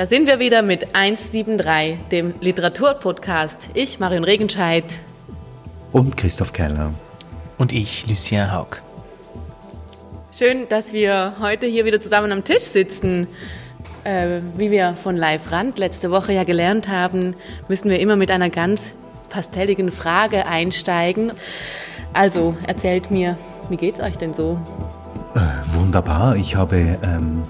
Da sind wir wieder mit 173, dem Literaturpodcast. Ich, Marion Regenscheid. Und Christoph Keller. Und ich, Lucien Haug. Schön, dass wir heute hier wieder zusammen am Tisch sitzen. Äh, wie wir von Live Rand letzte Woche ja gelernt haben, müssen wir immer mit einer ganz pastelligen Frage einsteigen. Also, erzählt mir, wie geht's euch denn so? Äh, wunderbar. Ich habe ähm,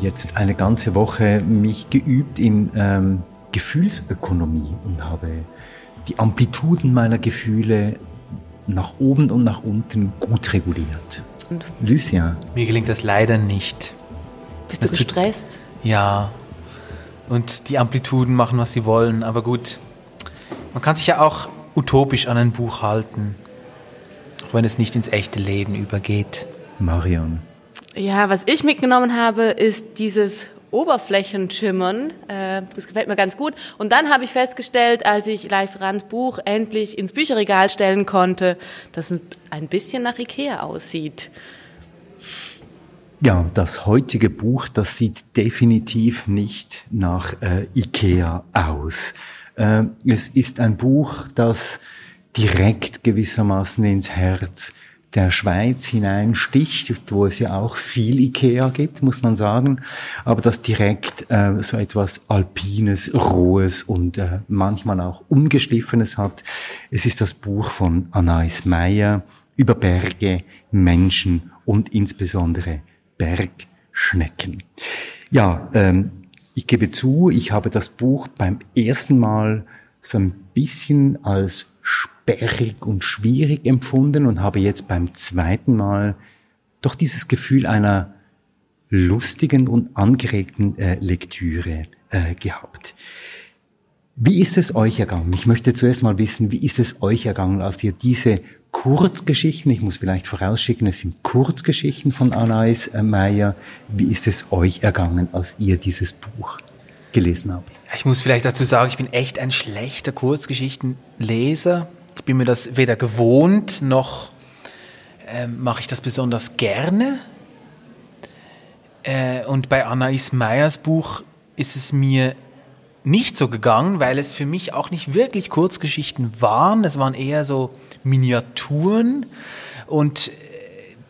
jetzt eine ganze Woche mich geübt in ähm, Gefühlsökonomie und habe die Amplituden meiner Gefühle nach oben und nach unten gut reguliert. Und Lucia? Mir gelingt das leider nicht. Bist das du gestresst? Ja. Und die Amplituden machen, was sie wollen. Aber gut, man kann sich ja auch utopisch an ein Buch halten, auch wenn es nicht ins echte Leben übergeht. Marion. Ja, was ich mitgenommen habe, ist dieses Oberflächenschimmern. Äh, das gefällt mir ganz gut. Und dann habe ich festgestellt, als ich Live Rands Buch endlich ins Bücherregal stellen konnte, dass es ein bisschen nach Ikea aussieht. Ja, das heutige Buch, das sieht definitiv nicht nach äh, Ikea aus. Äh, es ist ein Buch, das direkt gewissermaßen ins Herz der Schweiz hineinsticht, wo es ja auch viel Ikea gibt, muss man sagen, aber das direkt äh, so etwas Alpines, Rohes und äh, manchmal auch Ungeschliffenes hat. Es ist das Buch von Anais Meyer über Berge, Menschen und insbesondere Bergschnecken. Ja, ähm, ich gebe zu, ich habe das Buch beim ersten Mal so ein bisschen als sperrig und schwierig empfunden und habe jetzt beim zweiten Mal doch dieses Gefühl einer lustigen und angeregten äh, Lektüre äh, gehabt. Wie ist es euch ergangen? Ich möchte zuerst mal wissen, wie ist es euch ergangen, als ihr diese Kurzgeschichten, ich muss vielleicht vorausschicken, es sind Kurzgeschichten von Anais äh, Meyer, wie ist es euch ergangen, als ihr dieses Buch gelesen habt? Ich muss vielleicht dazu sagen, ich bin echt ein schlechter Kurzgeschichtenleser. Ich bin mir das weder gewohnt, noch äh, mache ich das besonders gerne. Äh, und bei Anais Meyers Buch ist es mir nicht so gegangen, weil es für mich auch nicht wirklich Kurzgeschichten waren. Es waren eher so Miniaturen. Und äh,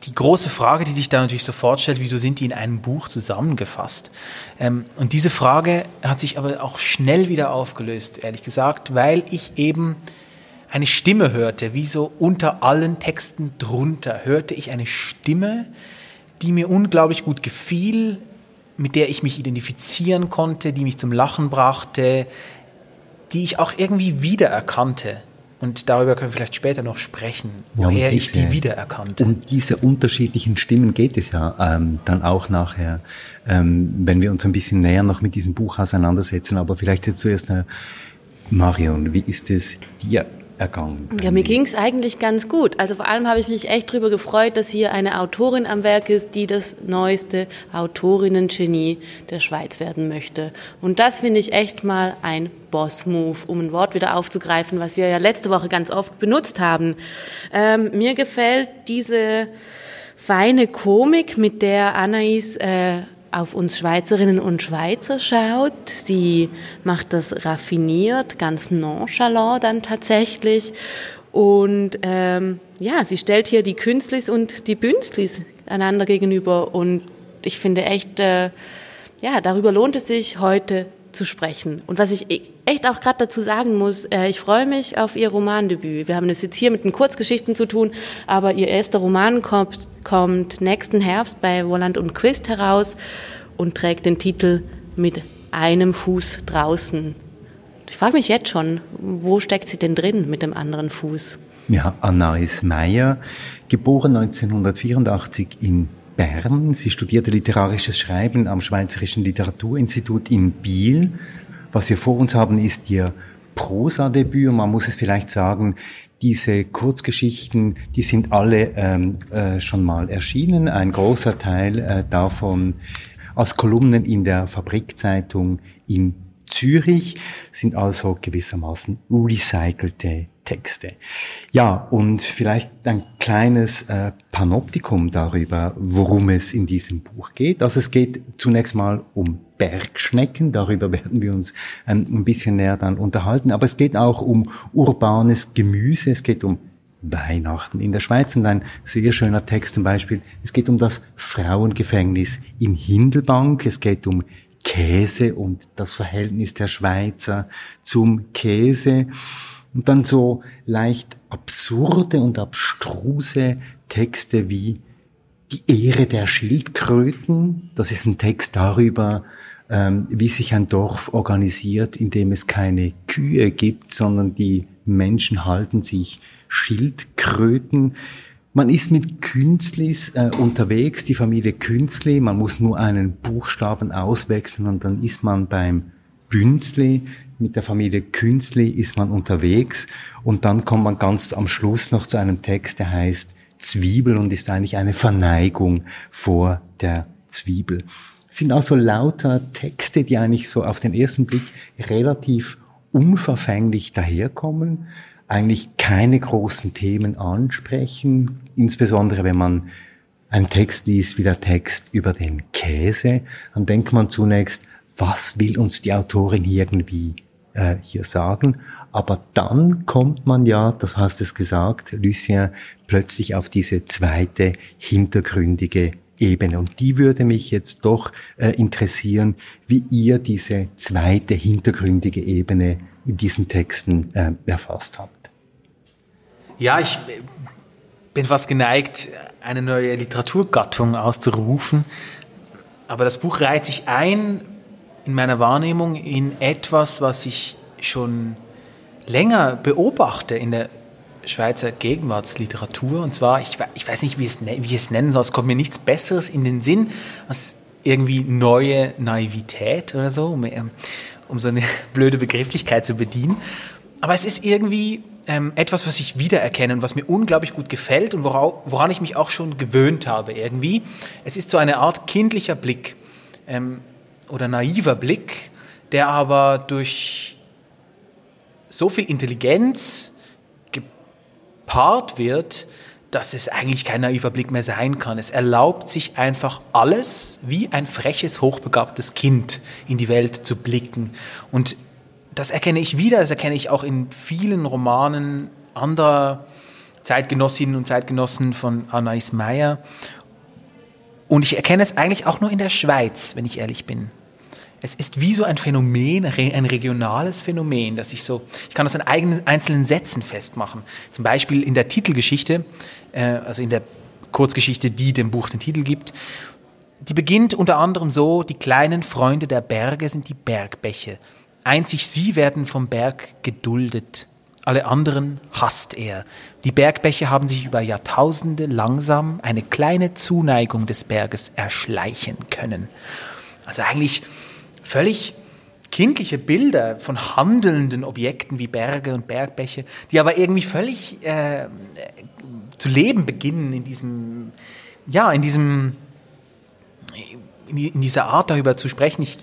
die große Frage, die sich da natürlich sofort stellt, wieso sind die in einem Buch zusammengefasst? Ähm, und diese Frage hat sich aber auch schnell wieder aufgelöst, ehrlich gesagt, weil ich eben eine Stimme hörte, wie so unter allen Texten drunter, hörte ich eine Stimme, die mir unglaublich gut gefiel, mit der ich mich identifizieren konnte, die mich zum Lachen brachte, die ich auch irgendwie wiedererkannte. Und darüber können wir vielleicht später noch sprechen, woher ja, diese, ich die wiedererkannte. Um diese unterschiedlichen Stimmen geht es ja ähm, dann auch nachher, ähm, wenn wir uns ein bisschen näher noch mit diesem Buch auseinandersetzen. Aber vielleicht jetzt zuerst, äh, Marion, wie ist es dir ergangen? Ja, mir ging es eigentlich ganz gut. Also vor allem habe ich mich echt darüber gefreut, dass hier eine Autorin am Werk ist, die das neueste Autorinnen-Genie der Schweiz werden möchte. Und das finde ich echt mal ein Boss-Move, um ein Wort wieder aufzugreifen, was wir ja letzte Woche ganz oft benutzt haben. Ähm, mir gefällt diese feine Komik, mit der Anais äh, auf uns Schweizerinnen und Schweizer schaut. Sie macht das raffiniert, ganz nonchalant dann tatsächlich. Und ähm, ja, sie stellt hier die Künstlis und die Bünstlis einander gegenüber. Und ich finde echt, äh, ja, darüber lohnt es sich heute zu sprechen. Und was ich echt auch gerade dazu sagen muss, äh, ich freue mich auf ihr Romandebüt. Wir haben es jetzt hier mit den Kurzgeschichten zu tun, aber ihr erster Roman kommt, kommt nächsten Herbst bei Wolland und Quist heraus und trägt den Titel mit einem Fuß draußen. Ich frage mich jetzt schon, wo steckt sie denn drin mit dem anderen Fuß? Ja, Anais Meyer, geboren 1984 in Bern. Sie studierte literarisches Schreiben am Schweizerischen Literaturinstitut in Biel. Was wir vor uns haben, ist ihr Prosa-Debüt. Man muss es vielleicht sagen, diese Kurzgeschichten, die sind alle ähm, äh, schon mal erschienen. Ein großer Teil äh, davon als Kolumnen in der Fabrikzeitung in Zürich sind also gewissermaßen recycelte Texte. Ja, und vielleicht ein kleines äh, Panoptikum darüber, worum es in diesem Buch geht. Also es geht zunächst mal um Bergschnecken. Darüber werden wir uns ein bisschen näher dann unterhalten. Aber es geht auch um urbanes Gemüse. Es geht um Weihnachten in der Schweiz. Und ein sehr schöner Text zum Beispiel. Es geht um das Frauengefängnis in Hindelbank. Es geht um Käse und das Verhältnis der Schweizer zum Käse. Und dann so leicht absurde und abstruse Texte wie Die Ehre der Schildkröten. Das ist ein Text darüber, ähm, wie sich ein Dorf organisiert, in dem es keine Kühe gibt, sondern die Menschen halten sich Schildkröten. Man ist mit Künstlis äh, unterwegs, die Familie Künstli. Man muss nur einen Buchstaben auswechseln und dann ist man beim Bünzli. Mit der Familie Künstli ist man unterwegs und dann kommt man ganz am Schluss noch zu einem Text, der heißt Zwiebel und ist eigentlich eine Verneigung vor der Zwiebel. Es sind also lauter Texte, die eigentlich so auf den ersten Blick relativ unverfänglich daherkommen, eigentlich keine großen Themen ansprechen, insbesondere wenn man einen Text liest wie der Text über den Käse, dann denkt man zunächst, was will uns die Autorin irgendwie äh, hier sagen? Aber dann kommt man ja, das hast es gesagt, Lucien, plötzlich auf diese zweite hintergründige Ebene. Und die würde mich jetzt doch äh, interessieren, wie ihr diese zweite hintergründige Ebene in diesen Texten äh, erfasst habt. Ja, ich bin fast geneigt, eine neue Literaturgattung auszurufen. Aber das Buch reiht sich ein in meiner Wahrnehmung in etwas, was ich schon länger beobachte in der Schweizer Gegenwartsliteratur. Und zwar, ich, ich weiß nicht, wie es, wie ich es nennen soll, es kommt mir nichts Besseres in den Sinn als irgendwie neue Naivität oder so, um, um so eine blöde Begrifflichkeit zu bedienen. Aber es ist irgendwie ähm, etwas, was ich wiedererkenne und was mir unglaublich gut gefällt und wora, woran ich mich auch schon gewöhnt habe irgendwie. Es ist so eine Art kindlicher Blick ähm, oder naiver Blick, der aber durch so viel Intelligenz gepaart wird, dass es eigentlich kein naiver Blick mehr sein kann. Es erlaubt sich einfach alles wie ein freches, hochbegabtes Kind in die Welt zu blicken. Und das erkenne ich wieder, das erkenne ich auch in vielen Romanen anderer Zeitgenossinnen und Zeitgenossen von Anais Meyer. Und ich erkenne es eigentlich auch nur in der Schweiz, wenn ich ehrlich bin. Es ist wie so ein Phänomen, ein regionales Phänomen, dass ich so, ich kann das in eigenen, einzelnen Sätzen festmachen. Zum Beispiel in der Titelgeschichte, äh, also in der Kurzgeschichte, die dem Buch den Titel gibt. Die beginnt unter anderem so, die kleinen Freunde der Berge sind die Bergbäche. Einzig sie werden vom Berg geduldet. Alle anderen hasst er. Die Bergbäche haben sich über Jahrtausende langsam eine kleine Zuneigung des Berges erschleichen können. Also eigentlich völlig kindliche Bilder von handelnden Objekten wie Berge und Bergbäche, die aber irgendwie völlig äh, zu leben beginnen in diesem, ja, in diesem, in dieser Art darüber zu sprechen. Ich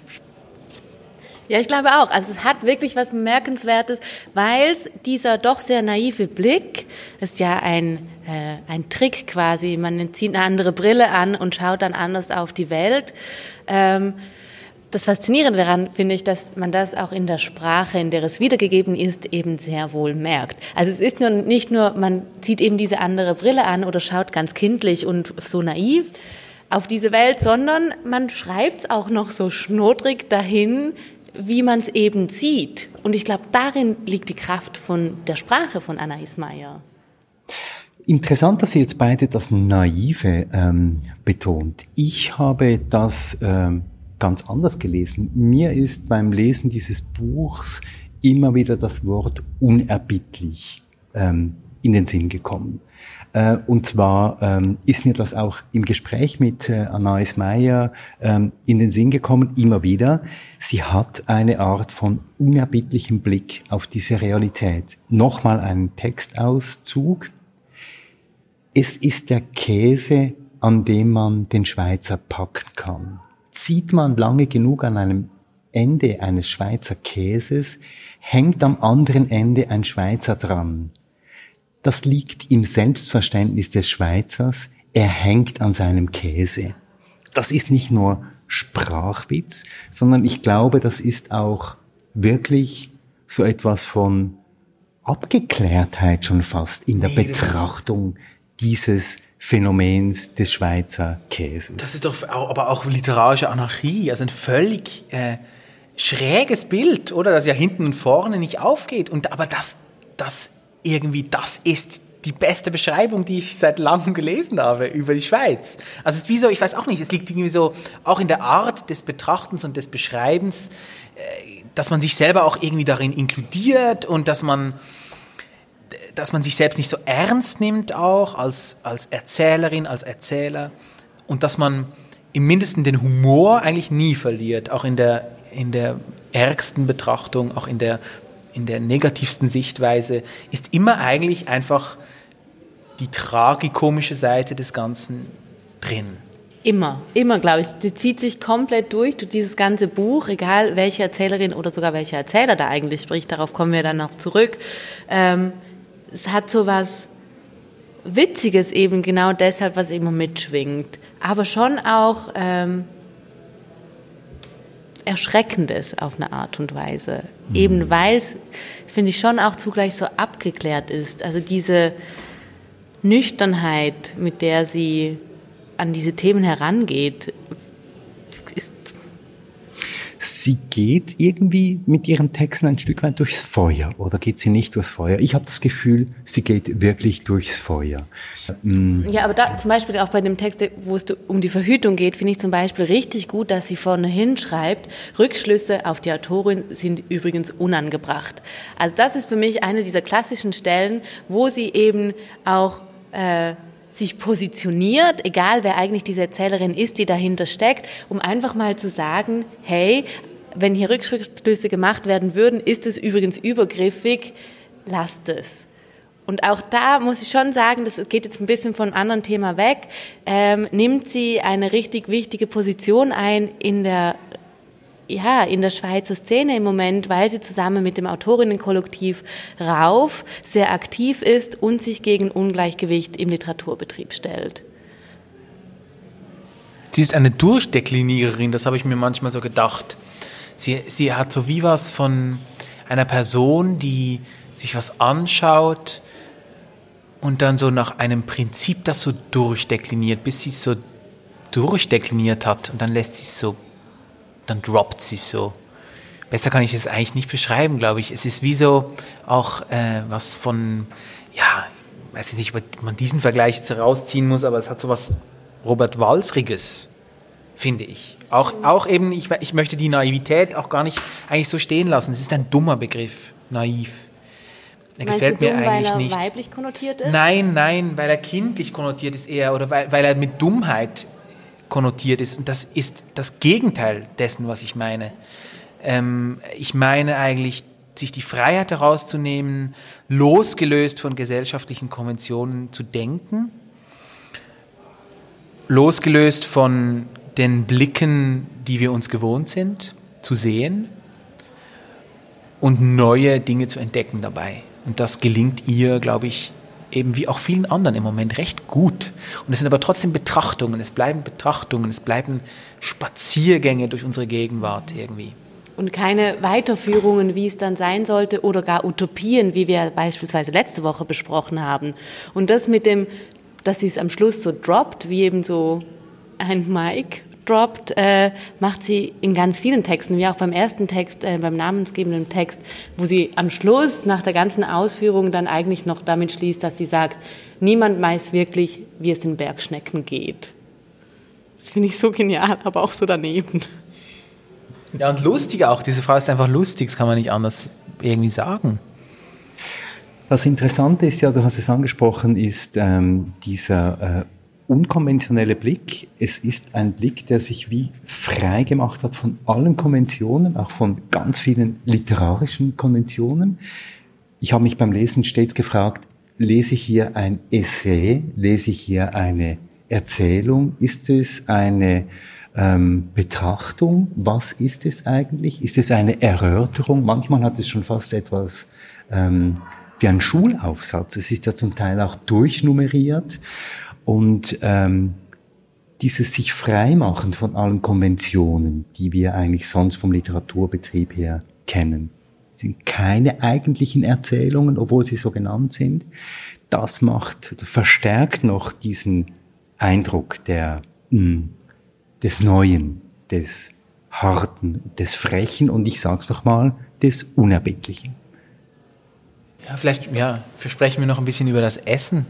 ja, ich glaube auch. Also es hat wirklich was Bemerkenswertes, weil es dieser doch sehr naive Blick ist ja ein, äh, ein Trick quasi. Man zieht eine andere Brille an und schaut dann anders auf die Welt. Ähm, das Faszinierende daran finde ich, dass man das auch in der Sprache, in der es wiedergegeben ist, eben sehr wohl merkt. Also es ist nur nicht nur, man zieht eben diese andere Brille an oder schaut ganz kindlich und so naiv auf diese Welt, sondern man schreibt es auch noch so schnodrig dahin, wie man es eben sieht. Und ich glaube, darin liegt die Kraft von der Sprache von Anna Ismayer. Interessant, dass Sie jetzt beide das Naive ähm, betont. Ich habe das ähm, ganz anders gelesen. Mir ist beim Lesen dieses Buchs immer wieder das Wort unerbittlich ähm, in den Sinn gekommen. Äh, und zwar ähm, ist mir das auch im Gespräch mit äh, Anais Meyer ähm, in den Sinn gekommen, immer wieder. Sie hat eine Art von unerbittlichem Blick auf diese Realität. Nochmal ein Textauszug. Es ist der Käse, an dem man den Schweizer packen kann. Zieht man lange genug an einem Ende eines Schweizer Käses, hängt am anderen Ende ein Schweizer dran. Das liegt im Selbstverständnis des Schweizers. Er hängt an seinem Käse. Das ist nicht nur Sprachwitz, sondern ich glaube, das ist auch wirklich so etwas von Abgeklärtheit schon fast in der nee, Betrachtung dieses Phänomens des Schweizer Käses. Das ist doch aber auch literarische Anarchie, also ein völlig äh, schräges Bild, oder? Das ja hinten und vorne nicht aufgeht. Und aber das, das irgendwie, das ist die beste Beschreibung, die ich seit langem gelesen habe über die Schweiz. Also es ist wie so, ich weiß auch nicht, es liegt irgendwie so auch in der Art des Betrachtens und des Beschreibens, äh, dass man sich selber auch irgendwie darin inkludiert und dass man dass man sich selbst nicht so ernst nimmt auch als, als Erzählerin, als Erzähler und dass man im Mindesten den Humor eigentlich nie verliert, auch in der, in der ärgsten Betrachtung, auch in der, in der negativsten Sichtweise, ist immer eigentlich einfach die tragikomische Seite des Ganzen drin. Immer, immer, glaube ich. Die zieht sich komplett durch, durch dieses ganze Buch, egal welche Erzählerin oder sogar welcher Erzähler da eigentlich spricht, darauf kommen wir dann noch zurück. Ähm, es hat so was Witziges eben genau deshalb, was immer mitschwingt, aber schon auch ähm, Erschreckendes auf eine Art und Weise. Mhm. Eben weil es, finde ich, schon auch zugleich so abgeklärt ist. Also diese Nüchternheit, mit der sie an diese Themen herangeht, sie geht irgendwie mit ihren Texten ein Stück weit durchs Feuer oder geht sie nicht durchs Feuer? Ich habe das Gefühl, sie geht wirklich durchs Feuer. Mm. Ja, aber da zum Beispiel auch bei dem Text, wo es um die Verhütung geht, finde ich zum Beispiel richtig gut, dass sie vorne hinschreibt, Rückschlüsse auf die Autorin sind übrigens unangebracht. Also das ist für mich eine dieser klassischen Stellen, wo sie eben auch äh, sich positioniert, egal wer eigentlich diese Erzählerin ist, die dahinter steckt, um einfach mal zu sagen, hey, wenn hier Rückschlüsse gemacht werden würden, ist es übrigens übergriffig, lasst es. Und auch da muss ich schon sagen, das geht jetzt ein bisschen von einem anderen Thema weg, ähm, nimmt sie eine richtig wichtige Position ein in der ja, in der Schweizer Szene im Moment, weil sie zusammen mit dem Autorinnenkollektiv Rauf sehr aktiv ist und sich gegen Ungleichgewicht im Literaturbetrieb stellt. Sie ist eine Durchdekliniererin, das habe ich mir manchmal so gedacht. Sie, sie hat so wie was von einer Person, die sich was anschaut und dann so nach einem Prinzip das so durchdekliniert, bis sie es so durchdekliniert hat und dann lässt sie es so dann droppt sie so. Besser kann ich es eigentlich nicht beschreiben, glaube ich. Es ist wie so auch äh, was von, ja, weiß ich nicht, ob man diesen Vergleich jetzt herausziehen muss, aber es hat so was Robert Walsriges, finde ich. Auch, auch eben, ich, ich möchte die Naivität auch gar nicht eigentlich so stehen lassen. Es ist ein dummer Begriff, naiv. Er Meinst gefällt du dumm, mir eigentlich weil er nicht. weiblich konnotiert ist? Nein, nein, weil er kindlich konnotiert ist eher oder weil, weil er mit Dummheit konnotiert ist. Und das ist das Gegenteil dessen, was ich meine. Ähm, ich meine eigentlich, sich die Freiheit herauszunehmen, losgelöst von gesellschaftlichen Konventionen zu denken, losgelöst von den Blicken, die wir uns gewohnt sind, zu sehen und neue Dinge zu entdecken dabei. Und das gelingt ihr, glaube ich, eben wie auch vielen anderen im Moment recht gut. Und es sind aber trotzdem Betrachtungen, es bleiben Betrachtungen, es bleiben Spaziergänge durch unsere Gegenwart irgendwie. Und keine Weiterführungen, wie es dann sein sollte, oder gar Utopien, wie wir beispielsweise letzte Woche besprochen haben. Und das mit dem, dass sie es am Schluss so droppt, wie eben so ein Mike droppt, äh, macht sie in ganz vielen Texten, wie auch beim ersten Text, äh, beim namensgebenden Text, wo sie am Schluss nach der ganzen Ausführung dann eigentlich noch damit schließt, dass sie sagt, niemand weiß wirklich, wie es den Bergschnecken geht. Das finde ich so genial, aber auch so daneben. Ja, und lustig auch. Diese Frau ist einfach lustig, das kann man nicht anders irgendwie sagen. Das Interessante ist ja, du hast es angesprochen, ist ähm, dieser äh, unkonventionelle Blick. Es ist ein Blick, der sich wie frei gemacht hat von allen Konventionen, auch von ganz vielen literarischen Konventionen. Ich habe mich beim Lesen stets gefragt, lese ich hier ein Essay, lese ich hier eine Erzählung, ist es eine ähm, Betrachtung, was ist es eigentlich? Ist es eine Erörterung? Manchmal hat es schon fast etwas ähm, wie ein Schulaufsatz. Es ist ja zum Teil auch durchnummeriert. Und ähm, dieses sich freimachen von allen Konventionen, die wir eigentlich sonst vom Literaturbetrieb her kennen. Sind keine eigentlichen Erzählungen, obwohl sie so genannt sind. Das macht, verstärkt noch diesen Eindruck der, mh, hm, des Neuen, des Harten, des Frechen und ich sag's doch mal, des Unerbittlichen. Ja, vielleicht, ja, versprechen wir noch ein bisschen über das Essen.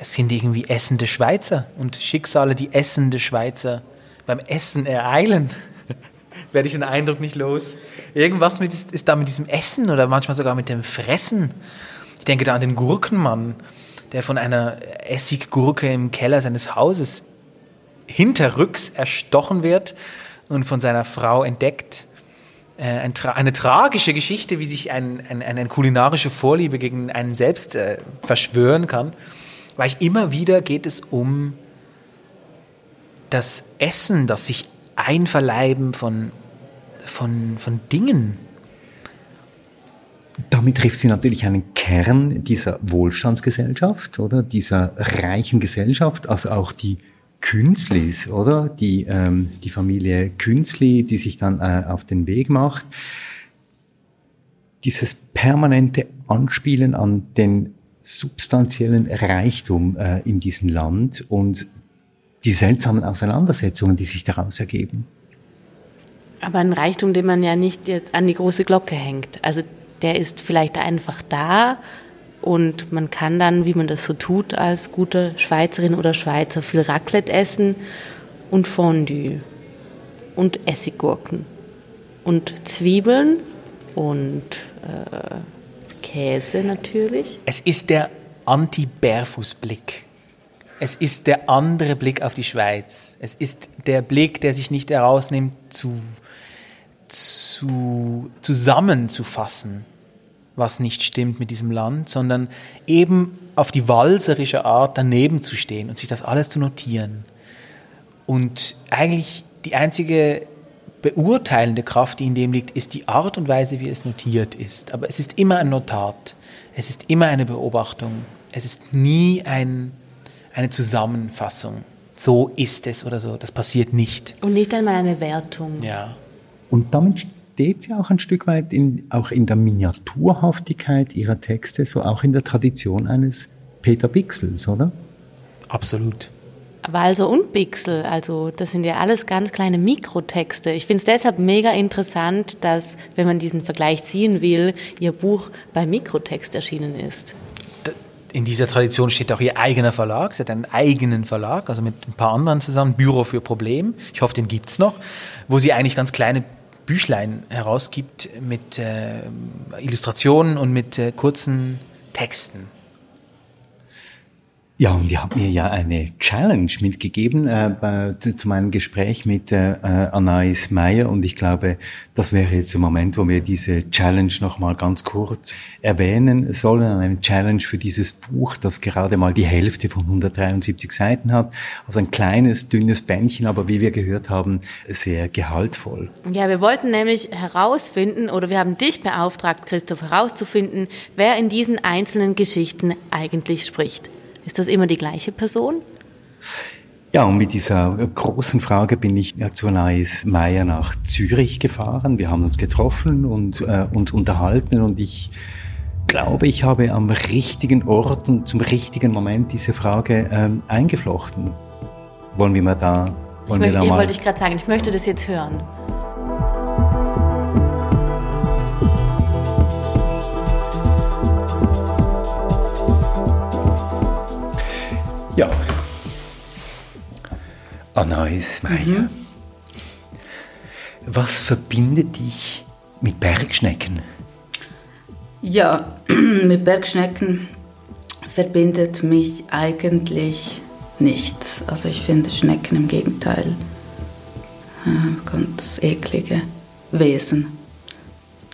Es sind irgendwie essende Schweizer und Schicksale, die essende Schweizer beim Essen ereilen. Werde ich den Eindruck nicht los. Irgendwas mit, ist, ist da mit diesem Essen oder manchmal sogar mit dem Fressen. Ich denke da an den Gurkenmann, der von einer Essiggurke im Keller seines Hauses hinterrücks erstochen wird und von seiner Frau entdeckt. Äh, eine tragische Geschichte, wie sich ein, ein, eine kulinarische Vorliebe gegen einen selbst äh, verschwören kann. Weil immer wieder geht es um das Essen, das sich einverleiben von, von, von Dingen. Damit trifft sie natürlich einen Kern dieser Wohlstandsgesellschaft, oder? Dieser reichen Gesellschaft, also auch die Künstlis, oder? Die, ähm, die Familie Künstli, die sich dann äh, auf den Weg macht. Dieses permanente Anspielen an den substanziellen Reichtum äh, in diesem Land und die seltsamen Auseinandersetzungen, die sich daraus ergeben. Aber ein Reichtum, den man ja nicht an die große Glocke hängt. Also der ist vielleicht einfach da, und man kann dann, wie man das so tut, als gute Schweizerin oder Schweizer viel Raclette essen und Fondue und Essiggurken und Zwiebeln und äh, Käse natürlich. Es ist der Anti-Berfus-Blick. Es ist der andere Blick auf die Schweiz. Es ist der Blick, der sich nicht herausnimmt, zu, zu, zusammenzufassen was nicht stimmt mit diesem Land, sondern eben auf die walserische Art daneben zu stehen und sich das alles zu notieren. Und eigentlich die einzige beurteilende Kraft, die in dem liegt, ist die Art und Weise, wie es notiert ist. Aber es ist immer ein Notat, es ist immer eine Beobachtung, es ist nie ein, eine Zusammenfassung. So ist es oder so, das passiert nicht. Und nicht einmal eine Wertung. Ja. Und damit steht sie auch ein Stück weit in, auch in der Miniaturhaftigkeit ihrer Texte, so auch in der Tradition eines Peter Bixels, oder? Absolut. Walser und Bixel, also das sind ja alles ganz kleine Mikrotexte. Ich finde es deshalb mega interessant, dass, wenn man diesen Vergleich ziehen will, ihr Buch bei Mikrotext erschienen ist. In dieser Tradition steht auch ihr eigener Verlag. Sie hat einen eigenen Verlag, also mit ein paar anderen zusammen, Büro für Problem. Ich hoffe, den gibt es noch, wo sie eigentlich ganz kleine Büchlein herausgibt mit äh, Illustrationen und mit äh, kurzen Texten. Ja, und ihr habt mir ja eine Challenge mitgegeben äh, bei, zu meinem Gespräch mit äh, Anais Meyer und ich glaube, das wäre jetzt der Moment, wo wir diese Challenge nochmal ganz kurz erwähnen sollen. Eine Challenge für dieses Buch, das gerade mal die Hälfte von 173 Seiten hat. Also ein kleines, dünnes Bändchen, aber wie wir gehört haben, sehr gehaltvoll. Ja, wir wollten nämlich herausfinden, oder wir haben dich beauftragt, Christoph, herauszufinden, wer in diesen einzelnen Geschichten eigentlich spricht. Ist das immer die gleiche Person? Ja, und mit dieser großen Frage bin ich zu Nais Meier nach Zürich gefahren. Wir haben uns getroffen und äh, uns unterhalten und ich glaube, ich habe am richtigen Ort und zum richtigen Moment diese Frage ähm, eingeflochten. Wollen wir mal da, wollen ich wir da mal... wollte ich gerade sagen, ich möchte das jetzt hören. Anais Meier. Mhm. Was verbindet dich mit Bergschnecken? Ja, mit Bergschnecken verbindet mich eigentlich nichts. Also ich finde Schnecken im Gegenteil äh, ganz eklige Wesen.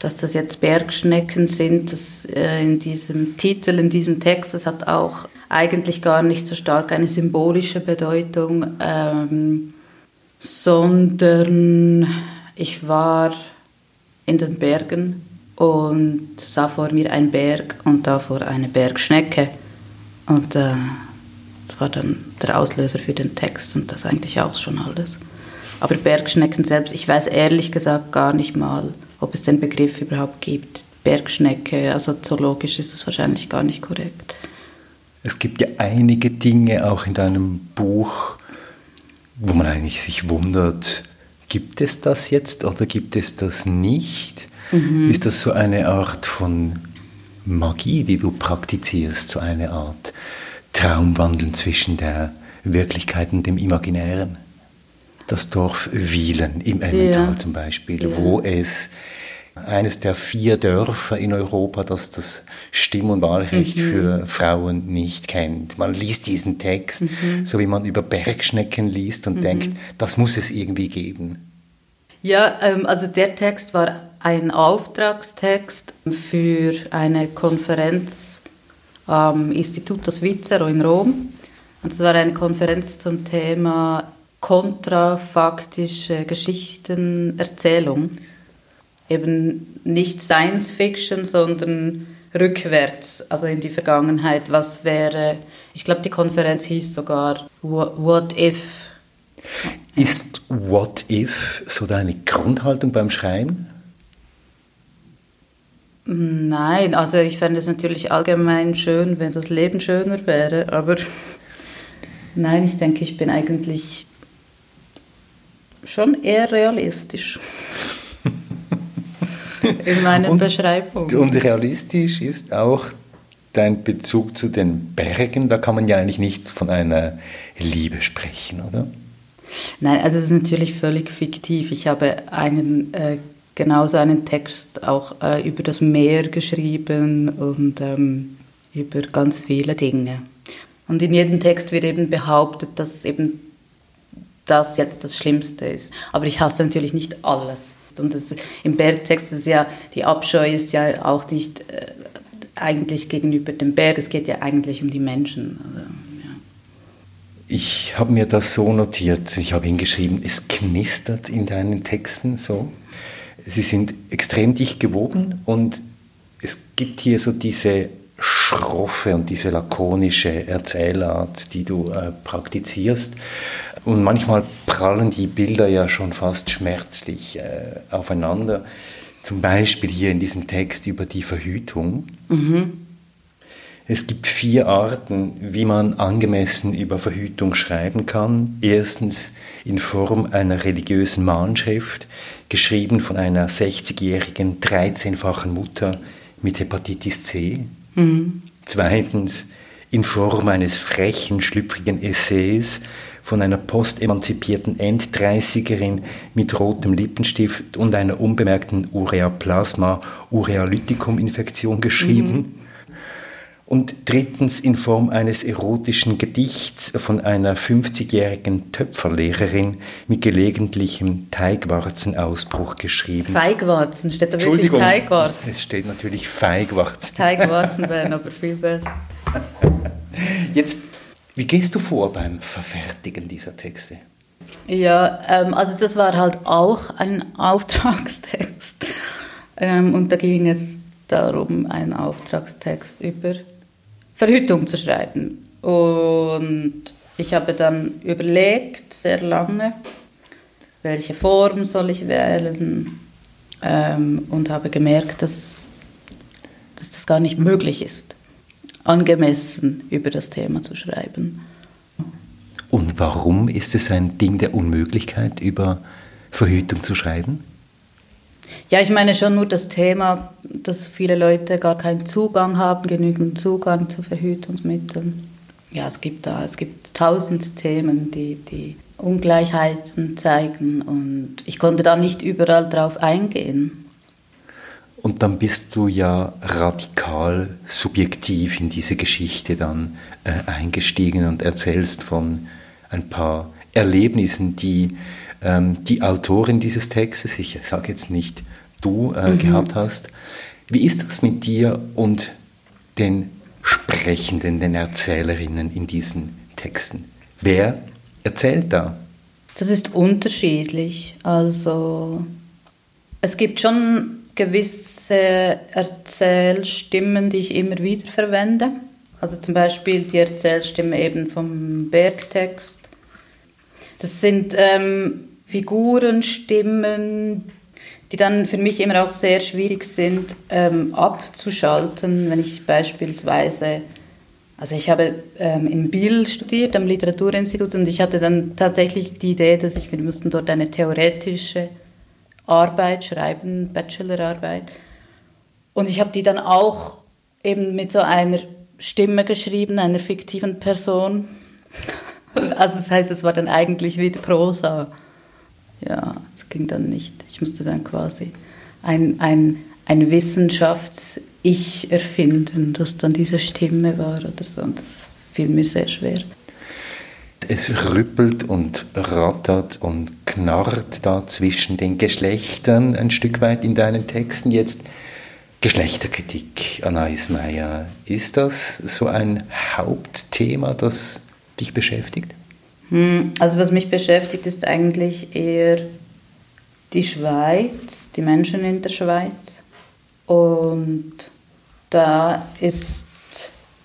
Dass das jetzt Bergschnecken sind, das äh, in diesem Titel, in diesem Text, das hat auch eigentlich gar nicht so stark eine symbolische Bedeutung, ähm, sondern ich war in den Bergen und sah vor mir einen Berg und davor eine Bergschnecke. Und äh, Das war dann der Auslöser für den Text und das eigentlich auch schon alles. Aber Bergschnecken selbst, ich weiß ehrlich gesagt gar nicht mal, ob es den Begriff überhaupt gibt. Bergschnecke, also zoologisch ist das wahrscheinlich gar nicht korrekt. Es gibt ja einige Dinge auch in deinem Buch, wo man eigentlich sich wundert, gibt es das jetzt oder gibt es das nicht? Mhm. Ist das so eine Art von Magie, die du praktizierst, so eine Art Traumwandeln zwischen der Wirklichkeit und dem Imaginären? Das Dorf Wielen im Emmental ja. zum Beispiel, ja. wo es eines der vier Dörfer in Europa, das das Stimm- und Wahlrecht mhm. für Frauen nicht kennt. Man liest diesen Text, mhm. so wie man über Bergschnecken liest und mhm. denkt, das muss es irgendwie geben. Ja, ähm, also der Text war ein Auftragstext für eine Konferenz am Instituto Svizzero in Rom. Und das war eine Konferenz zum Thema kontrafaktische Geschichtenerzählung eben nicht Science Fiction, sondern rückwärts, also in die Vergangenheit. Was wäre, ich glaube, die Konferenz hieß sogar What If. Ist What If so deine Grundhaltung beim Schreiben? Nein, also ich fände es natürlich allgemein schön, wenn das Leben schöner wäre, aber nein, ich denke, ich bin eigentlich schon eher realistisch. in meinen und, Beschreibungen. Und realistisch ist auch dein Bezug zu den Bergen. Da kann man ja eigentlich nicht von einer Liebe sprechen, oder? Nein, also es ist natürlich völlig fiktiv. Ich habe einen äh, genauso einen Text auch äh, über das Meer geschrieben und ähm, über ganz viele Dinge. Und in jedem Text wird eben behauptet, dass eben das jetzt das Schlimmste ist. Aber ich hasse natürlich nicht alles. Und das, im Bergtext ist ja, die Abscheu ist ja auch nicht äh, eigentlich gegenüber dem Berg, es geht ja eigentlich um die Menschen. Also, ja. Ich habe mir das so notiert, ich habe hingeschrieben, es knistert in deinen Texten so. Sie sind extrem dicht gewoben und es gibt hier so diese schroffe und diese lakonische Erzählart, die du äh, praktizierst. Und manchmal prallen die Bilder ja schon fast schmerzlich äh, aufeinander. Zum Beispiel hier in diesem Text über die Verhütung. Mhm. Es gibt vier Arten, wie man angemessen über Verhütung schreiben kann. Erstens in Form einer religiösen Mahnschrift, geschrieben von einer 60-jährigen, 13-fachen Mutter mit Hepatitis C. Mhm. Zweitens in Form eines frechen, schlüpfrigen Essays von einer postemanzipierten Enddreißigerin mit rotem Lippenstift und einer unbemerkten Ureaplasma-Urealytikum-Infektion geschrieben. Mhm. Und drittens in Form eines erotischen Gedichts von einer 50-jährigen Töpferlehrerin mit gelegentlichem Teigwarzenausbruch geschrieben. Feigwarzen, steht da wirklich Teigwarzen? Es steht natürlich Feigwarzen. Teigwarzen wären aber viel besser. Jetzt wie gehst du vor beim Verfertigen dieser Texte? Ja, ähm, also das war halt auch ein Auftragstext. Ähm, und da ging es darum, einen Auftragstext über Verhütung zu schreiben. Und ich habe dann überlegt, sehr lange, welche Form soll ich wählen ähm, und habe gemerkt, dass, dass das gar nicht möglich ist angemessen über das Thema zu schreiben. Und warum ist es ein Ding der Unmöglichkeit, über Verhütung zu schreiben? Ja, ich meine schon nur das Thema, dass viele Leute gar keinen Zugang haben, genügend Zugang zu Verhütungsmitteln. Ja, es gibt da, es gibt tausend Themen, die, die Ungleichheiten zeigen und ich konnte da nicht überall drauf eingehen. Und dann bist du ja radikal subjektiv in diese Geschichte dann äh, eingestiegen und erzählst von ein paar Erlebnissen, die ähm, die Autorin dieses Textes, ich sage jetzt nicht du, äh, mhm. gehabt hast. Wie ist das mit dir und den Sprechenden, den Erzählerinnen in diesen Texten? Wer erzählt da? Das ist unterschiedlich. Also es gibt schon gewisse Erzählstimmen, die ich immer wieder verwende. Also zum Beispiel die Erzählstimme eben vom Bergtext. Das sind ähm, Figurenstimmen, die dann für mich immer auch sehr schwierig sind ähm, abzuschalten, wenn ich beispielsweise, also ich habe ähm, in Biel studiert am Literaturinstitut und ich hatte dann tatsächlich die Idee, dass ich, wir mussten dort eine theoretische Arbeit schreiben, Bachelorarbeit. Und ich habe die dann auch eben mit so einer Stimme geschrieben, einer fiktiven Person. Also das heißt, es war dann eigentlich wieder Prosa. Ja, es ging dann nicht. Ich musste dann quasi ein, ein, ein Wissenschafts-Ich erfinden, das dann diese Stimme war oder so. Und das fiel mir sehr schwer. Es rüppelt und rattert und knarrt da zwischen den Geschlechtern ein Stück weit in deinen Texten. Jetzt Geschlechterkritik, Anais Meyer. Ist das so ein Hauptthema, das dich beschäftigt? Hm, also was mich beschäftigt, ist eigentlich eher die Schweiz, die Menschen in der Schweiz. Und da ist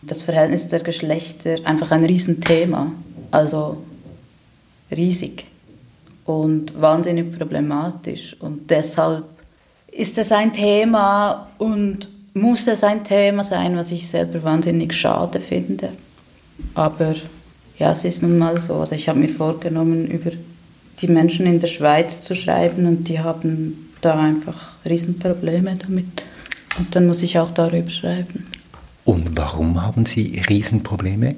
das Verhältnis der Geschlechter einfach ein Riesenthema. Also riesig und wahnsinnig problematisch. Und deshalb ist es ein Thema und muss es ein Thema sein, was ich selber wahnsinnig schade finde. Aber ja, es ist nun mal so. Also ich habe mir vorgenommen, über die Menschen in der Schweiz zu schreiben und die haben da einfach Riesenprobleme damit. Und dann muss ich auch darüber schreiben. Und warum haben Sie Riesenprobleme?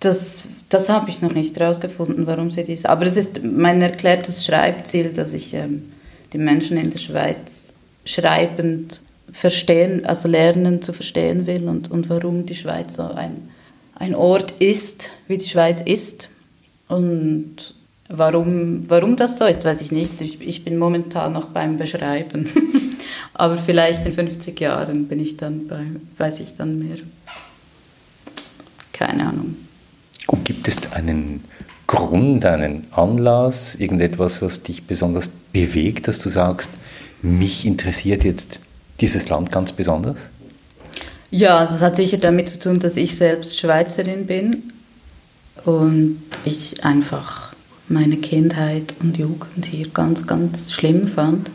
Das, das habe ich noch nicht herausgefunden, warum sie dies. Aber es ist mein erklärtes Schreibziel, dass ich ähm, die Menschen in der Schweiz schreibend verstehen, also lernen zu verstehen will und, und warum die Schweiz so ein, ein Ort ist, wie die Schweiz ist. Und warum, warum das so ist, weiß ich nicht. Ich, ich bin momentan noch beim Beschreiben. Aber vielleicht in 50 Jahren bin ich dann bei, weiß ich dann mehr. Keine Ahnung. Und gibt es einen Grund, einen Anlass, irgendetwas, was dich besonders bewegt, dass du sagst, mich interessiert jetzt dieses Land ganz besonders? Ja, also es hat sicher damit zu tun, dass ich selbst Schweizerin bin und ich einfach meine Kindheit und Jugend hier ganz, ganz schlimm fand.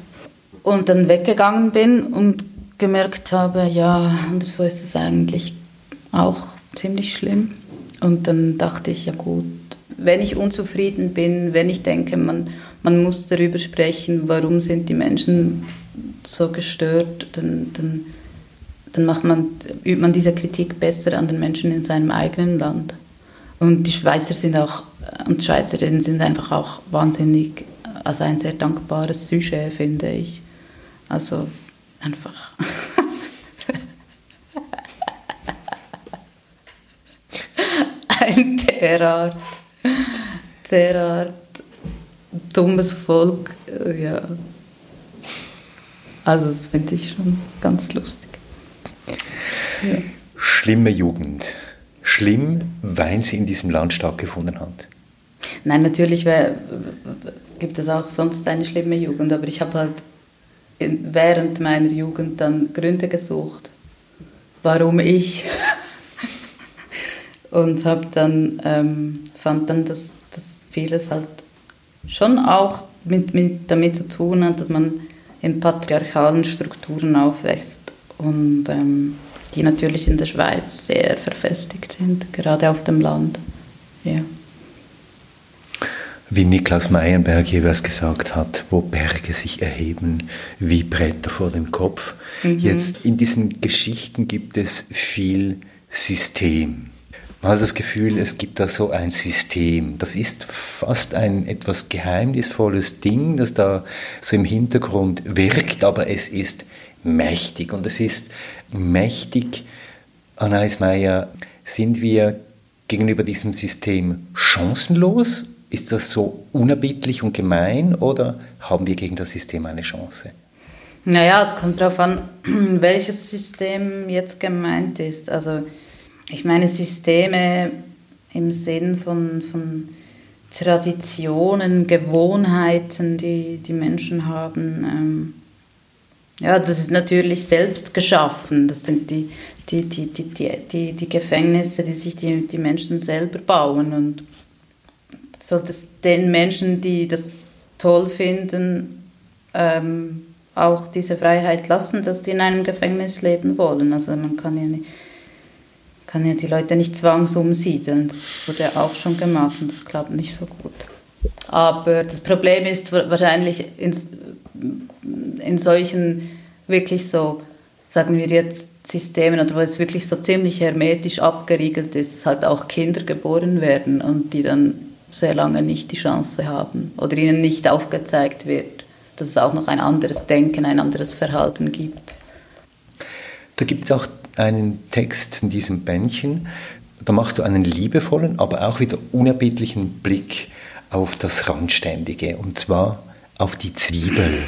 Und dann weggegangen bin und gemerkt habe, ja, so ist es eigentlich auch ziemlich schlimm. Und dann dachte ich, ja gut, wenn ich unzufrieden bin, wenn ich denke, man, man muss darüber sprechen, warum sind die Menschen so gestört, dann, dann, dann macht man, übt man diese Kritik besser an den Menschen in seinem eigenen Land. Und die Schweizer sind auch, und Schweizerinnen sind einfach auch wahnsinnig, also ein sehr dankbares Sujet, finde ich. Also einfach. ein derart derart dummes Volk, äh, ja. Also das finde ich schon ganz lustig. Ja. Schlimme Jugend. Schlimm, weil sie in diesem Land stattgefunden hat. Nein, natürlich wär, gibt es auch sonst eine schlimme Jugend, aber ich habe halt in, während meiner Jugend dann Gründe gesucht, warum ich. Und habe dann, ähm, fand dann, dass vieles halt schon auch mit, mit, damit zu tun hat, dass man in patriarchalen Strukturen aufwächst und ähm, die natürlich in der Schweiz sehr verfestigt sind, gerade auf dem Land. Ja. Wie Niklaus Meyerberg jeweils gesagt hat, wo Berge sich erheben wie Bretter vor dem Kopf. Mhm. Jetzt in diesen Geschichten gibt es viel System. Man hat das Gefühl, es gibt da so ein System. Das ist fast ein etwas geheimnisvolles Ding, das da so im Hintergrund wirkt, aber es ist mächtig. Und es ist mächtig, Anais Meyer, sind wir gegenüber diesem System chancenlos? Ist das so unerbittlich und gemein oder haben wir gegen das System eine Chance? Naja, es kommt darauf an, welches System jetzt gemeint ist. Also ich meine, Systeme im Sinn von, von Traditionen, Gewohnheiten, die die Menschen haben, ähm, Ja, das ist natürlich selbst geschaffen. Das sind die, die, die, die, die, die, die Gefängnisse, die sich die, die Menschen selber bauen. Und sollte es den Menschen, die das toll finden, ähm, auch diese Freiheit lassen, dass sie in einem Gefängnis leben wollen. Also man kann ja, nicht, kann ja die Leute nicht zwangsumsiedeln. Das wurde auch schon gemacht und das klappt nicht so gut. Aber das Problem ist wahrscheinlich in, in solchen wirklich so, sagen wir jetzt, Systemen oder wo es wirklich so ziemlich hermetisch abgeriegelt ist, dass halt auch Kinder geboren werden und die dann sehr lange nicht die Chance haben oder ihnen nicht aufgezeigt wird, dass es auch noch ein anderes Denken, ein anderes Verhalten gibt. Da gibt es auch einen Text in diesem Bändchen, da machst du einen liebevollen, aber auch wieder unerbittlichen Blick auf das Randständige und zwar auf die Zwiebel.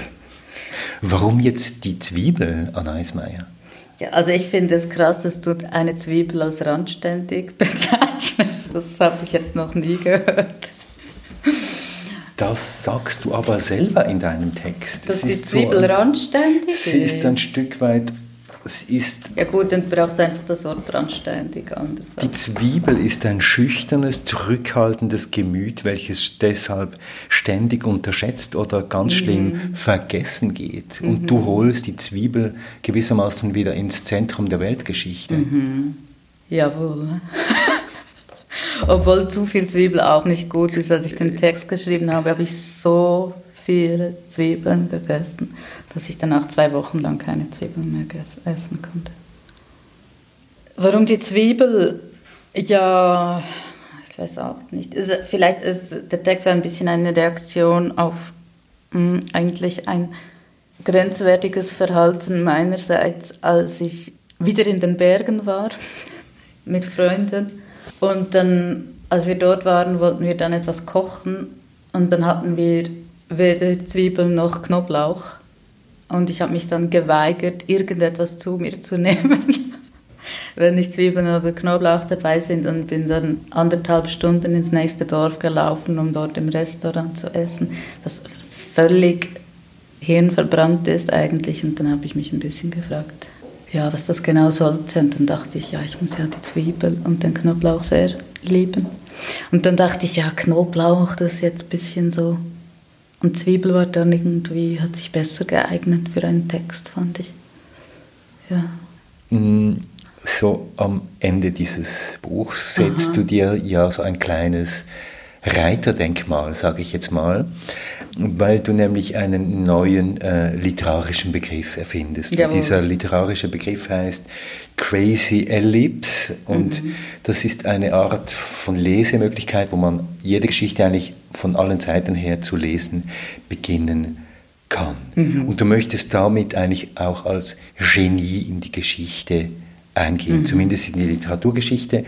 Warum jetzt die Zwiebel, Anna Eismeier? Ja, also ich finde es krass, dass du eine Zwiebel als randständig bezeichnest. Das habe ich jetzt noch nie gehört. Das sagst du aber selber in deinem Text. Dass die Zwiebel so randständig ist? Sie ist ein Stück weit es ist. Ja gut, dann brauchst du einfach das Wort anständig anders. Die Zwiebel ist ein schüchternes, zurückhaltendes Gemüt, welches deshalb ständig unterschätzt oder ganz mhm. schlimm vergessen geht. Mhm. Und du holst die Zwiebel gewissermaßen wieder ins Zentrum der Weltgeschichte. Mhm. Jawohl. Obwohl zu viel Zwiebel auch nicht gut ist. Als ich den Text geschrieben habe, habe ich so viele Zwiebeln gegessen dass ich danach zwei Wochen lang keine Zwiebeln mehr essen konnte. Warum die Zwiebel? Ja, ich weiß auch nicht. Vielleicht ist der Text ein bisschen eine Reaktion auf mh, hm, eigentlich ein grenzwertiges Verhalten meinerseits, als ich wieder in den Bergen war mit Freunden. Und dann, als wir dort waren, wollten wir dann etwas kochen und dann hatten wir weder Zwiebeln noch Knoblauch. Und ich habe mich dann geweigert, irgendetwas zu mir zu nehmen, wenn nicht Zwiebeln oder Knoblauch dabei sind und bin dann anderthalb Stunden ins nächste Dorf gelaufen, um dort im Restaurant zu essen, was völlig hirnverbrannt ist eigentlich. Und dann habe ich mich ein bisschen gefragt, ja, was das genau sollte. Und dann dachte ich, ja, ich muss ja die Zwiebel und den Knoblauch sehr lieben. Und dann dachte ich, ja, Knoblauch, das ist jetzt ein bisschen so und Zwiebel war dann irgendwie, hat sich besser geeignet für einen Text, fand ich. Ja. Mm, so am Ende dieses Buchs setzt Aha. du dir ja so ein kleines Reiterdenkmal, sage ich jetzt mal, weil du nämlich einen neuen äh, literarischen Begriff erfindest. Jawohl. Dieser literarische Begriff heißt Crazy Ellipse und mhm. das ist eine Art von Lesemöglichkeit, wo man jede Geschichte eigentlich von allen Seiten her zu lesen beginnen kann. Mhm. Und du möchtest damit eigentlich auch als Genie in die Geschichte eingehen, mhm. zumindest in die Literaturgeschichte.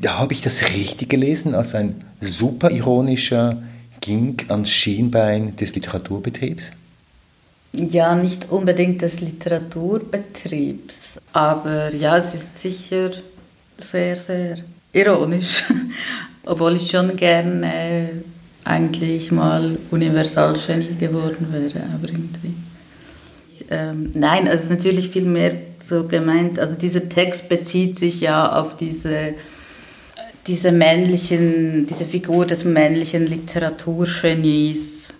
Da habe ich das richtig gelesen, als ein super ironischer Ging ans Schienbein des Literaturbetriebs? Ja, nicht unbedingt des Literaturbetriebs, aber ja, es ist sicher sehr, sehr ironisch, obwohl ich schon gerne eigentlich mal Universalgenie geworden wäre, aber irgendwie. Ähm, nein, also es ist natürlich viel mehr so gemeint, also dieser Text bezieht sich ja auf diese diese männlichen, diese Figur des männlichen Literaturgenies,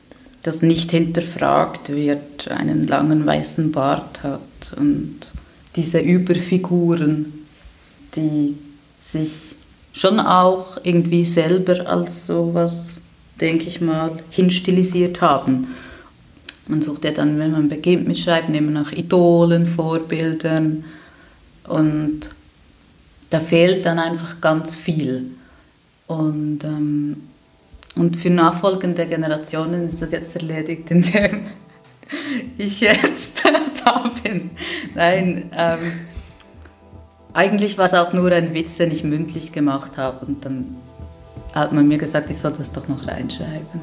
das nicht hinterfragt wird, einen langen weißen Bart hat und diese Überfiguren, die sich schon auch irgendwie selber als sowas, denke ich mal, hinstilisiert haben. Man sucht ja dann, wenn man beginnt mit Schreiben, immer nach Idolen, Vorbildern und da fehlt dann einfach ganz viel. Und, ähm, und für nachfolgende Generationen ist das jetzt erledigt, indem ich jetzt da bin. Nein, ähm, eigentlich war es auch nur ein Witz, den ich mündlich gemacht habe. Und dann hat man mir gesagt, ich soll das doch noch reinschreiben.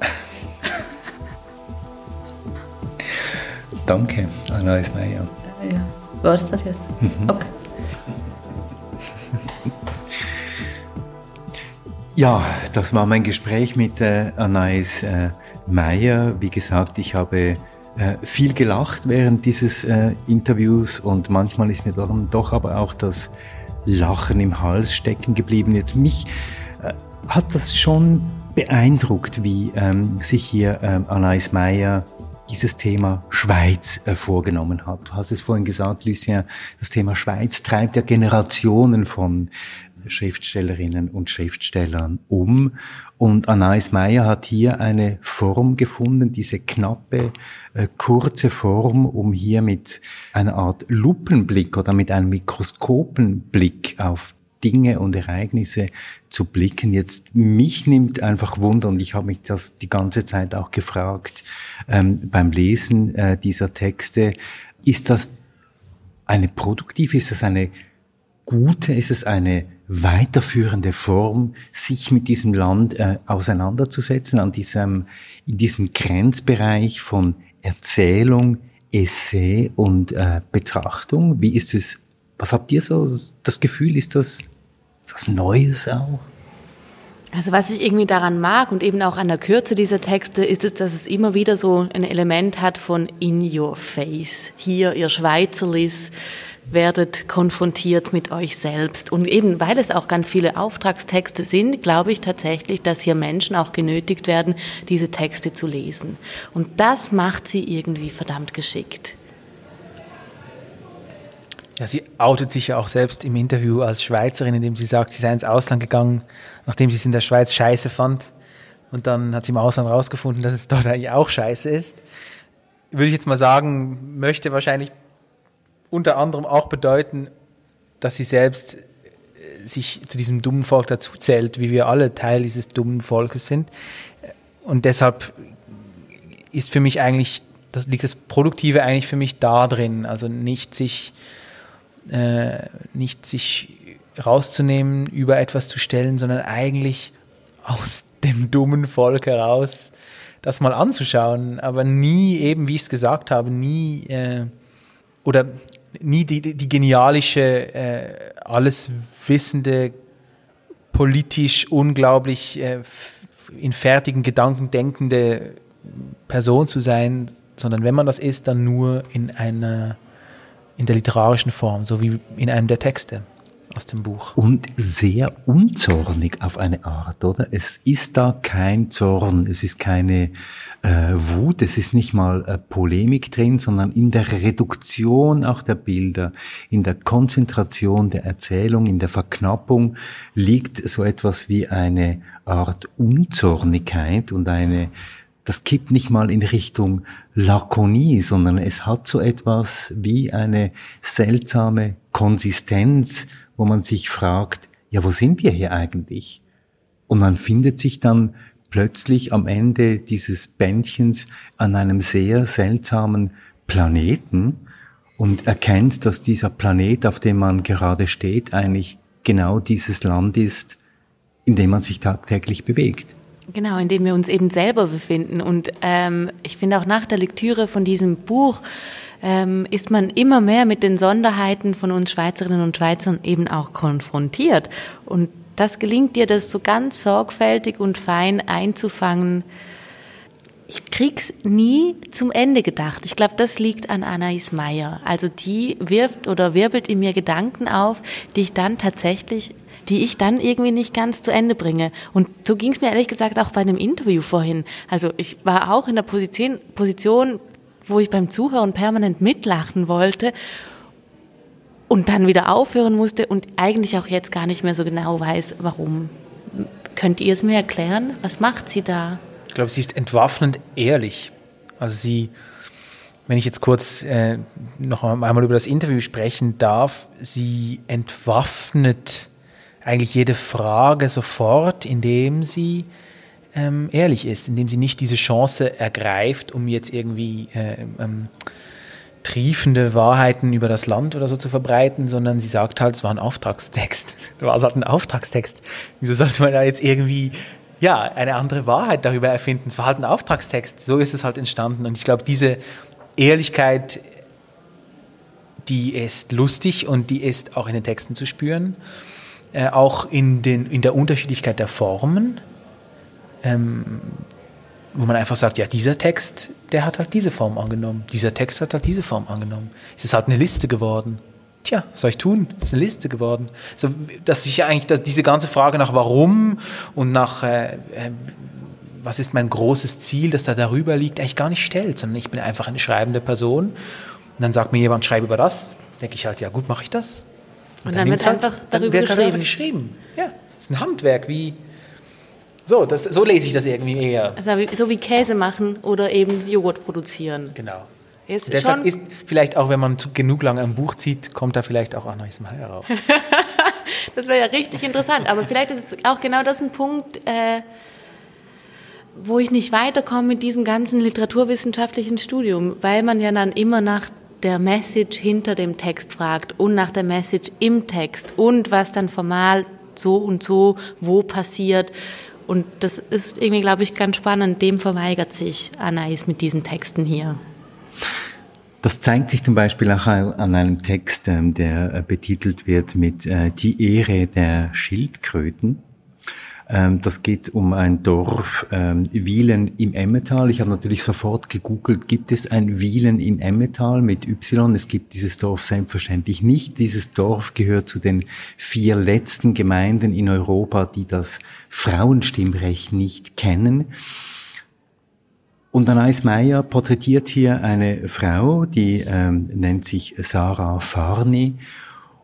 Danke, Anna Ismaier. Ja, war es das jetzt? Mhm. Okay. Ja, das war mein Gespräch mit äh, Anais äh, Meyer. Wie gesagt, ich habe äh, viel gelacht während dieses äh, Interviews und manchmal ist mir dann doch aber auch das Lachen im Hals stecken geblieben. Jetzt mich äh, hat das schon beeindruckt, wie ähm, sich hier ähm, Anais Meyer dieses Thema Schweiz äh, vorgenommen hat. Du hast es vorhin gesagt, Lucien, das Thema Schweiz treibt ja Generationen von Schriftstellerinnen und Schriftstellern um. Und Anais Meyer hat hier eine Form gefunden, diese knappe, äh, kurze Form, um hier mit einer Art Lupenblick oder mit einem Mikroskopenblick auf Dinge und Ereignisse zu blicken. Jetzt mich nimmt einfach Wunder und ich habe mich das die ganze Zeit auch gefragt ähm, beim Lesen äh, dieser Texte. Ist das eine produktive, ist das eine gute, ist es eine weiterführende Form, sich mit diesem Land äh, auseinanderzusetzen, an diesem, in diesem Grenzbereich von Erzählung, Essay und äh, Betrachtung? Wie ist es, was habt ihr so das Gefühl, ist das was Neues auch? Also was ich irgendwie daran mag und eben auch an der Kürze dieser Texte ist es, dass es immer wieder so ein Element hat von in your face. Hier, ihr Schweizerlis, werdet konfrontiert mit euch selbst. Und eben weil es auch ganz viele Auftragstexte sind, glaube ich tatsächlich, dass hier Menschen auch genötigt werden, diese Texte zu lesen. Und das macht sie irgendwie verdammt geschickt. Ja, sie outet sich ja auch selbst im Interview als Schweizerin, indem sie sagt, sie sei ins Ausland gegangen, nachdem sie es in der Schweiz scheiße fand. Und dann hat sie im Ausland rausgefunden, dass es dort eigentlich auch scheiße ist. Würde ich jetzt mal sagen, möchte wahrscheinlich unter anderem auch bedeuten, dass sie selbst äh, sich zu diesem dummen Volk dazu zählt, wie wir alle Teil dieses dummen Volkes sind. Und deshalb ist für mich eigentlich, das liegt das Produktive eigentlich für mich da drin, also nicht sich äh, nicht sich rauszunehmen, über etwas zu stellen, sondern eigentlich aus dem dummen Volk heraus das mal anzuschauen, aber nie eben, wie ich es gesagt habe, nie äh, oder nie die, die genialische, äh, alles wissende, politisch unglaublich äh, in fertigen Gedanken denkende Person zu sein, sondern wenn man das ist, dann nur in einer in der literarischen Form, so wie in einem der Texte aus dem Buch. Und sehr unzornig auf eine Art, oder? Es ist da kein Zorn, es ist keine äh, Wut, es ist nicht mal äh, Polemik drin, sondern in der Reduktion auch der Bilder, in der Konzentration der Erzählung, in der Verknappung liegt so etwas wie eine Art Unzornigkeit und eine das kippt nicht mal in Richtung Lakonie, sondern es hat so etwas wie eine seltsame Konsistenz, wo man sich fragt, ja, wo sind wir hier eigentlich? Und man findet sich dann plötzlich am Ende dieses Bändchens an einem sehr seltsamen Planeten und erkennt, dass dieser Planet, auf dem man gerade steht, eigentlich genau dieses Land ist, in dem man sich tagtäglich bewegt. Genau, in dem wir uns eben selber befinden. Und ähm, ich finde auch nach der Lektüre von diesem Buch ähm, ist man immer mehr mit den Sonderheiten von uns Schweizerinnen und Schweizern eben auch konfrontiert. Und das gelingt dir, das so ganz sorgfältig und fein einzufangen. Ich krieg's nie zum Ende gedacht. Ich glaube, das liegt an Anais Meyer. Also die wirft oder wirbelt in mir Gedanken auf, die ich dann tatsächlich die ich dann irgendwie nicht ganz zu Ende bringe. Und so ging es mir ehrlich gesagt auch bei einem Interview vorhin. Also ich war auch in der Position, wo ich beim Zuhören permanent mitlachen wollte und dann wieder aufhören musste und eigentlich auch jetzt gar nicht mehr so genau weiß, warum. Könnt ihr es mir erklären? Was macht sie da? Ich glaube, sie ist entwaffnend ehrlich. Also sie, wenn ich jetzt kurz äh, noch einmal über das Interview sprechen darf, sie entwaffnet eigentlich jede Frage sofort, indem sie ähm, ehrlich ist, indem sie nicht diese Chance ergreift, um jetzt irgendwie äh, ähm, triefende Wahrheiten über das Land oder so zu verbreiten, sondern sie sagt halt, es war ein Auftragstext. Es halt ein Auftragstext. Wieso sollte man da jetzt irgendwie ja, eine andere Wahrheit darüber erfinden? Es war halt ein Auftragstext. So ist es halt entstanden. Und ich glaube, diese Ehrlichkeit, die ist lustig und die ist auch in den Texten zu spüren. Äh, auch in, den, in der Unterschiedlichkeit der Formen. Ähm, wo man einfach sagt, ja, dieser Text, der hat halt diese Form angenommen. Dieser Text hat halt diese Form angenommen. Es ist halt eine Liste geworden. Tja, was soll ich tun? Es ist eine Liste geworden. So, dass sich ja eigentlich dass diese ganze Frage nach Warum und nach äh, äh, was ist mein großes Ziel, das da darüber liegt, eigentlich gar nicht stellt, sondern ich bin einfach eine schreibende Person. Und dann sagt mir jemand, schreibe über das. Denke ich halt, ja gut, mache ich das. Und, dann, dann wird halt, einfach darüber wird geschrieben. Halt geschrieben. Ja, ist ein Handwerk, wie so, das, so lese ich das irgendwie eher. Also so wie Käse machen oder eben Joghurt produzieren. Genau. Ist deshalb ist vielleicht auch, wenn man genug lange am Buch zieht, kommt da vielleicht auch Anna Ismail raus. das wäre ja richtig interessant. Aber vielleicht ist es auch genau das ein Punkt, äh, wo ich nicht weiterkomme mit diesem ganzen literaturwissenschaftlichen Studium, weil man ja dann immer nach der Message hinter dem Text fragt und nach der Message im Text und was dann formal so und so wo passiert. Und das ist irgendwie, glaube ich, ganz spannend. Dem verweigert sich Anais mit diesen Texten hier. Das zeigt sich zum Beispiel auch an einem Text, ähm, der äh, betitelt wird mit äh, Die Ehre der Schildkröten. Ähm, das geht um ein Dorf ähm, Wielen im Emmetal. Ich habe natürlich sofort gegoogelt, gibt es ein Wielen im Emmetal mit Y? Es gibt dieses Dorf selbstverständlich nicht. Dieses Dorf gehört zu den vier letzten Gemeinden in Europa, die das Frauenstimmrecht nicht kennen. Und Anais Meyer porträtiert hier eine Frau, die ähm, nennt sich Sarah Farni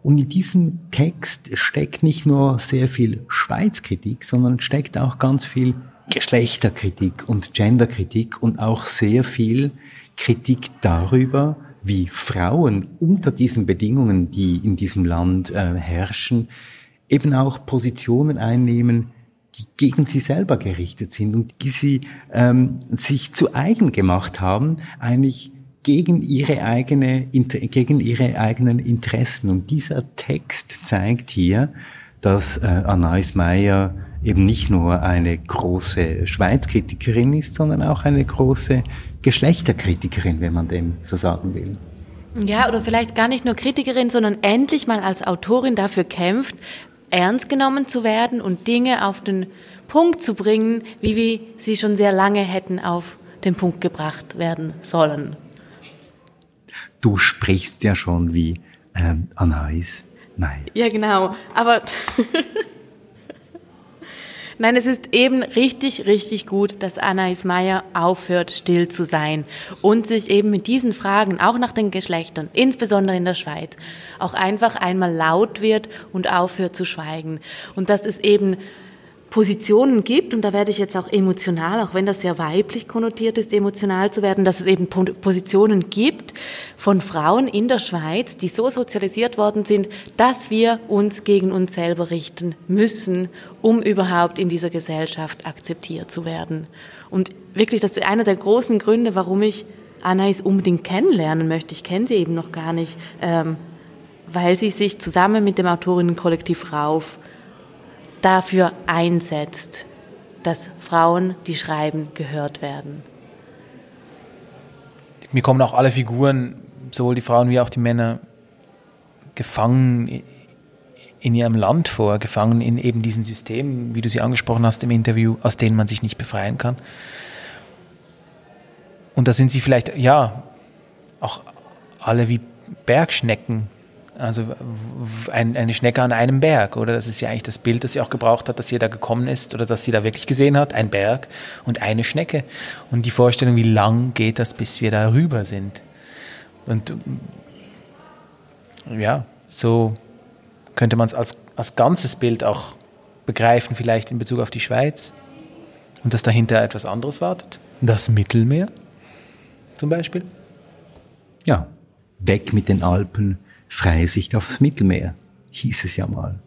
und in diesem Text steckt nicht nur sehr viel Schweizkritik, sondern steckt auch ganz viel Geschlechterkritik und Genderkritik und auch sehr viel Kritik darüber, wie Frauen unter diesen Bedingungen, die in diesem Land äh, herrschen, eben auch Positionen einnehmen, die gegen sie selber gerichtet sind und die sie ähm, sich zu eigen gemacht haben, eigentlich gegen ihre eigene, gegen ihre eigenen Interessen. Und dieser Text zeigt hier, dass äh, Anais Meyer eben nicht nur eine große Schweizkritikerin ist, sondern auch eine große Geschlechterkritikerin, wenn man dem so sagen will. Ja, oder vielleicht gar nicht nur Kritikerin, sondern endlich mal als Autorin dafür kämpft, ernst genommen zu werden und Dinge auf den Punkt zu bringen, wie wir sie schon sehr lange hätten auf den Punkt gebracht werden sollen du sprichst ja schon wie ähm, Anais Nein. Ja, genau. Aber Nein, es ist eben richtig, richtig gut, dass Anais Meyer aufhört, still zu sein und sich eben mit diesen Fragen, auch nach den Geschlechtern, insbesondere in der Schweiz, auch einfach einmal laut wird und aufhört zu schweigen. Und dass es eben Positionen gibt, und da werde ich jetzt auch emotional, auch wenn das sehr weiblich konnotiert ist, emotional zu werden, dass es eben Positionen gibt von Frauen in der Schweiz, die so sozialisiert worden sind, dass wir uns gegen uns selber richten müssen, um überhaupt in dieser Gesellschaft akzeptiert zu werden. Und wirklich, das ist einer der großen Gründe, warum ich Anais unbedingt kennenlernen möchte. Ich kenne sie eben noch gar nicht, ähm, weil sie sich zusammen mit dem Autorinnenkollektiv Rauf dafür einsetzt, dass Frauen, die schreiben, gehört werden. Mir kommen auch alle Figuren, sowohl die Frauen wie auch die Männer, gefangen in ihrem Land vor, gefangen in eben diesen Systemen, wie du sie angesprochen hast im Interview, aus denen man sich nicht befreien kann. Und da sind sie vielleicht, ja, auch alle wie Bergschnecken, also ein, eine Schnecke an einem Berg, oder? Das ist ja eigentlich das Bild, das sie auch gebraucht hat, dass sie da gekommen ist oder dass sie da wirklich gesehen hat, ein Berg und eine Schnecke. Und die Vorstellung, wie lang geht das, bis wir da rüber sind. Und ja, so könnte man es als, als ganzes Bild auch begreifen, vielleicht in Bezug auf die Schweiz. Und dass dahinter etwas anderes wartet. Das Mittelmeer zum Beispiel. Ja, weg mit den Alpen freie Sicht aufs Mittelmeer, hieß es ja mal.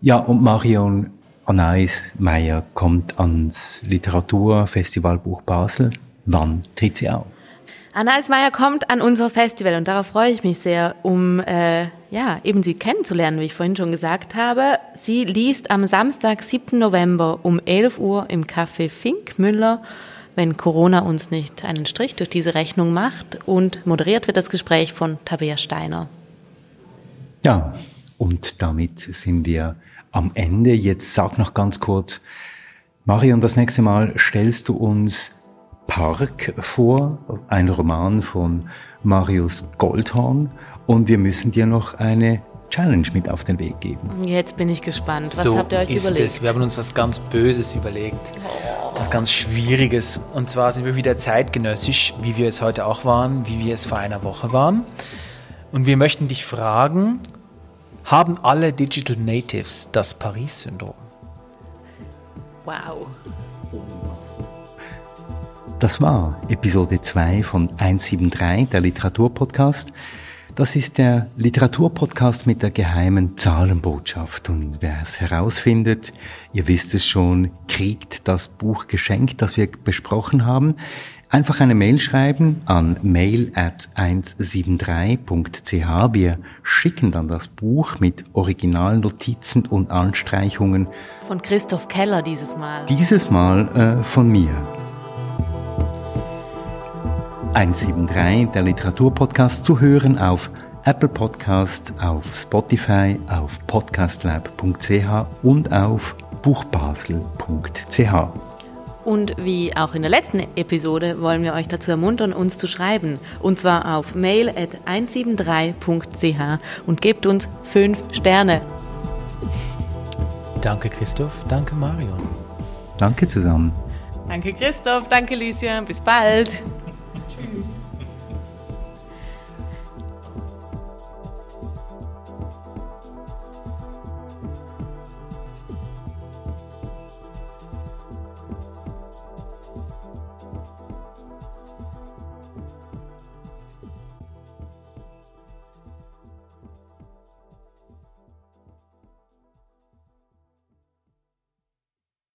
Ja, und Marion Anais Meyer kommt ans Literaturfestivalbuch Basel. Wann tritt sie auf? Anais Meyer kommt an unser Festival und darauf freue ich mich sehr, um äh, ja, eben sie kennenzulernen, wie ich vorhin schon gesagt habe. Sie liest am Samstag, 7. November um 11 Uhr im Café Fink Müller wenn Corona uns nicht einen Strich durch diese Rechnung macht. Und moderiert wird das Gespräch von Tabea Steiner. Ja, und damit sind wir am Ende. Jetzt sag noch ganz kurz, Marion, das nächste Mal stellst du uns Park vor, ein Roman von Marius Goldhorn. Und wir müssen dir noch eine Challenge mit auf den Weg geben. Jetzt bin ich gespannt. Was so habt ihr euch ist überlegt? Es. Wir haben uns was ganz Böses überlegt. Was ganz Schwieriges. Und zwar sind wir wieder zeitgenössisch, wie wir es heute auch waren, wie wir es vor einer Woche waren. Und wir möchten dich fragen, haben alle Digital Natives das Paris-Syndrom? Wow. Das war Episode 2 von 173, der Literaturpodcast. Das ist der Literaturpodcast mit der geheimen Zahlenbotschaft. Und wer es herausfindet, ihr wisst es schon, kriegt das Buch geschenkt, das wir besprochen haben. Einfach eine Mail schreiben an mail at 173.ch. Wir schicken dann das Buch mit Originalnotizen und Anstreichungen. Von Christoph Keller dieses Mal. Dieses Mal äh, von mir. 173, der Literaturpodcast, zu hören auf Apple Podcasts, auf Spotify, auf podcastlab.ch und auf buchbasel.ch. Und wie auch in der letzten Episode wollen wir euch dazu ermuntern, uns zu schreiben. Und zwar auf mail at 173.ch und gebt uns fünf Sterne. Danke Christoph, danke Marion. Danke zusammen. Danke Christoph, danke Lucien, bis bald.